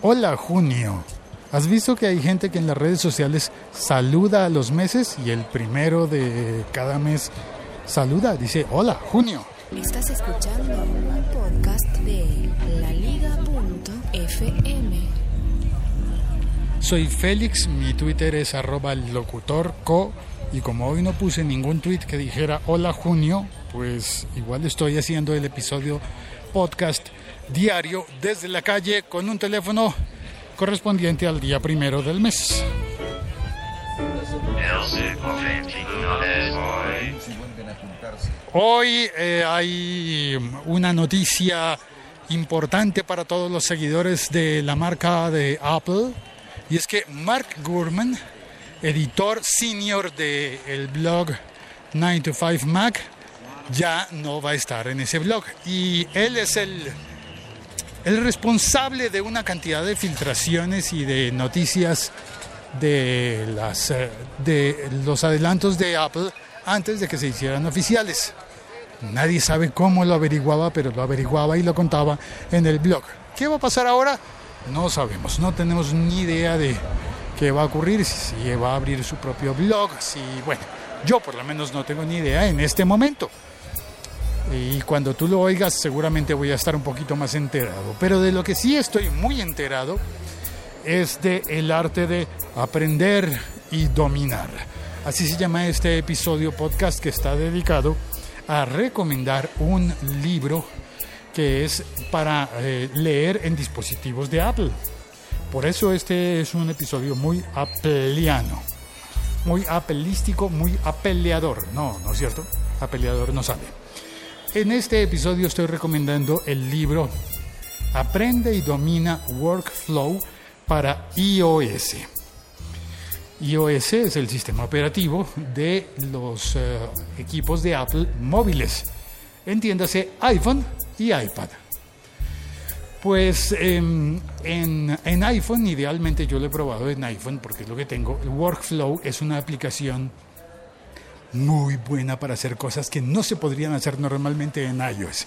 Hola junio. ¿Has visto que hay gente que en las redes sociales saluda a los meses y el primero de cada mes saluda? Dice, hola junio. Estás escuchando un podcast de laliga.fm. Soy Félix, mi Twitter es arroba locutorco y como hoy no puse ningún tweet que dijera hola junio, pues igual estoy haciendo el episodio podcast diario desde la calle con un teléfono correspondiente al día primero del mes. Hoy eh, hay una noticia importante para todos los seguidores de la marca de Apple y es que Mark Gurman, editor senior del blog 9 to 5 Mac, ya no va a estar en ese blog y él es el el responsable de una cantidad de filtraciones y de noticias de, las, eh, de los adelantos de Apple antes de que se hicieran oficiales. Nadie sabe cómo lo averiguaba, pero lo averiguaba y lo contaba en el blog. ¿Qué va a pasar ahora? No sabemos, no tenemos ni idea de qué va a ocurrir, si va a abrir su propio blog, si, bueno, yo por lo menos no tengo ni idea en este momento y cuando tú lo oigas seguramente voy a estar un poquito más enterado. Pero de lo que sí estoy muy enterado es de el arte de aprender y dominar. Así se llama este episodio podcast que está dedicado a recomendar un libro que es para eh, leer en dispositivos de Apple. Por eso este es un episodio muy apeliano, muy apelístico, muy apeleador. No, ¿no es cierto? Apeleador no sale. En este episodio estoy recomendando el libro Aprende y domina Workflow para iOS. iOS es el sistema operativo de los eh, equipos de Apple móviles. Entiéndase iPhone y iPad. Pues em, en, en, iPhone, idealmente yo lo he probado en iPhone porque es lo que tengo. Workflow es una aplicación muy buena para hacer cosas que no se podrían hacer normalmente en iOS.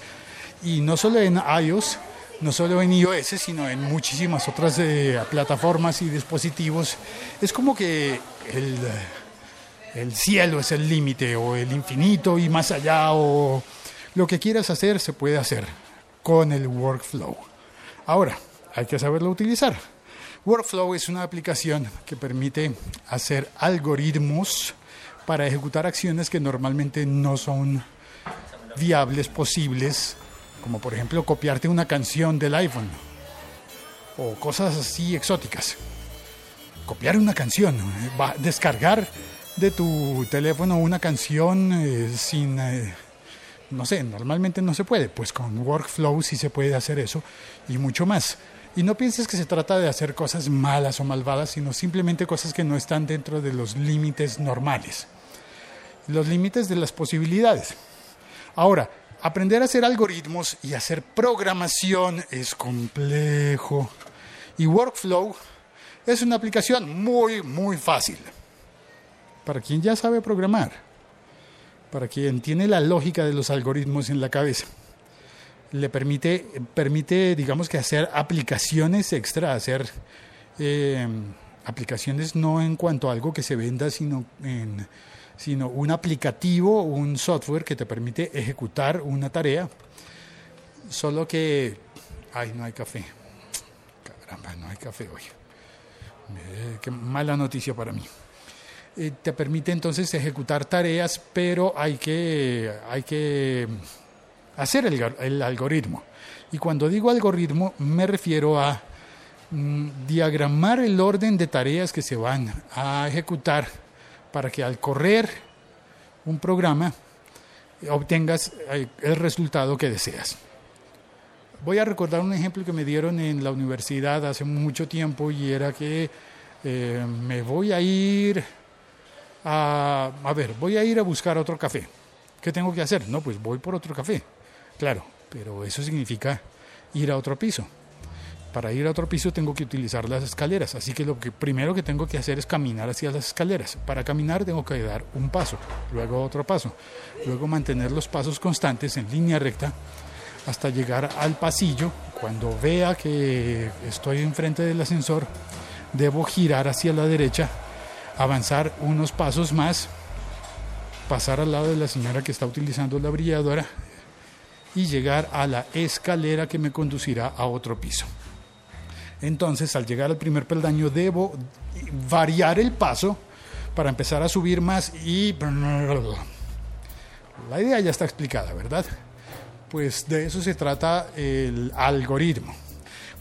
Y no solo en iOS, no solo en iOS, sino en muchísimas otras eh, plataformas y dispositivos. Es como que el, el cielo es el límite, o el infinito y más allá, o lo que quieras hacer se puede hacer con el workflow. Ahora, hay que saberlo utilizar. Workflow es una aplicación que permite hacer algoritmos para ejecutar acciones que normalmente no son viables, posibles, como por ejemplo copiarte una canción del iPhone o cosas así exóticas. Copiar una canción, va, descargar de tu teléfono una canción eh, sin, eh, no sé, normalmente no se puede, pues con Workflow sí se puede hacer eso y mucho más. Y no pienses que se trata de hacer cosas malas o malvadas, sino simplemente cosas que no están dentro de los límites normales los límites de las posibilidades. Ahora, aprender a hacer algoritmos y hacer programación es complejo. Y Workflow es una aplicación muy, muy fácil. Para quien ya sabe programar, para quien tiene la lógica de los algoritmos en la cabeza, le permite, permite digamos que hacer aplicaciones extra, hacer eh, aplicaciones no en cuanto a algo que se venda, sino en sino un aplicativo, un software que te permite ejecutar una tarea, solo que, ay, no hay café. Caramba, no hay café hoy. Eh, qué mala noticia para mí. Eh, te permite entonces ejecutar tareas, pero hay que, hay que hacer el, el algoritmo. Y cuando digo algoritmo, me refiero a mm, diagramar el orden de tareas que se van a ejecutar para que al correr un programa obtengas eh, el resultado que deseas. Voy a recordar un ejemplo que me dieron en la universidad hace mucho tiempo y era que eh, me voy a ir a, a ver, voy a ir a buscar otro café. ¿Qué tengo que hacer? No, pues voy por otro café. Claro, pero eso significa ir a otro piso para ir a otro piso tengo que utilizar las escaleras, así que lo que primero que tengo que hacer es caminar hacia las escaleras. Para caminar tengo que dar un paso, luego otro paso, luego mantener los pasos constantes en línea recta hasta llegar al pasillo. Cuando vea que estoy enfrente del ascensor, debo girar hacia la derecha, avanzar unos pasos más, pasar al lado de la señora que está utilizando la brilladora y llegar a la escalera que me conducirá a otro piso. Entonces, al llegar al primer peldaño, debo variar el paso para empezar a subir más y... La idea ya está explicada, ¿verdad? Pues de eso se trata el algoritmo.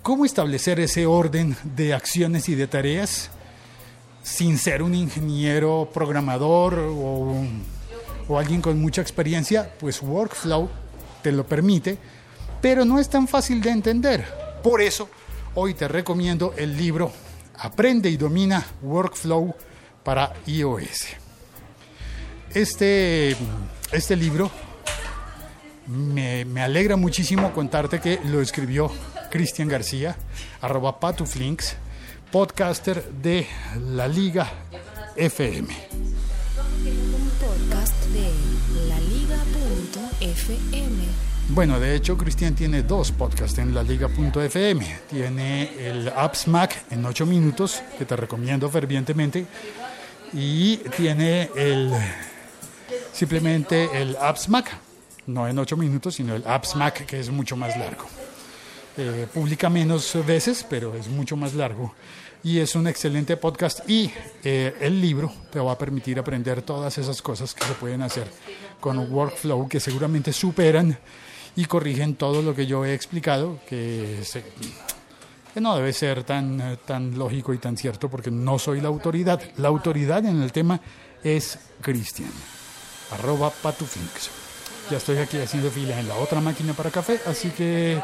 ¿Cómo establecer ese orden de acciones y de tareas sin ser un ingeniero programador o, alguien con mucha experiencia? Pues Workflow te lo permite, pero no es tan fácil de entender. Por eso, hoy te recomiendo el libro Aprende y domina Workflow para iOS. Este, este libro me, me, alegra muchísimo contarte que lo escribió Cristian García, arroba patuflinks, podcaster de la Liga FM. Podcast de laliga.fm. Bueno, de hecho, Cristian tiene dos podcasts en la liga.fm. Tiene el Apps Mac en 8 minutos, que te recomiendo fervientemente, y tiene el simplemente el Apps Mac, no en 8 minutos, sino el Apps Mac, que es mucho más largo. Eh, publica menos veces, pero es mucho más largo. Y es un excelente podcast y eh, el libro te va a permitir aprender todas esas cosas que se pueden hacer con un workflow que seguramente superan y corrigen todo lo que yo he explicado, que, no debe ser tan, tan lógico y tan cierto porque no soy la autoridad. La autoridad en el tema es Cristian, arroba patufinks. Ya estoy aquí haciendo fila en la otra máquina para café, así que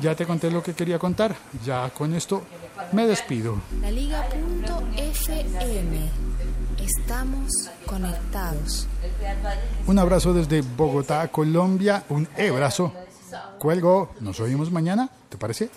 ya te conté lo que quería contar. Ya con esto me despido. La Liga.fm. Estamos conectados. Un abrazo desde Bogotá, Colombia. Un abrazo. Cuelgo. Nos oímos mañana. ¿Te parece?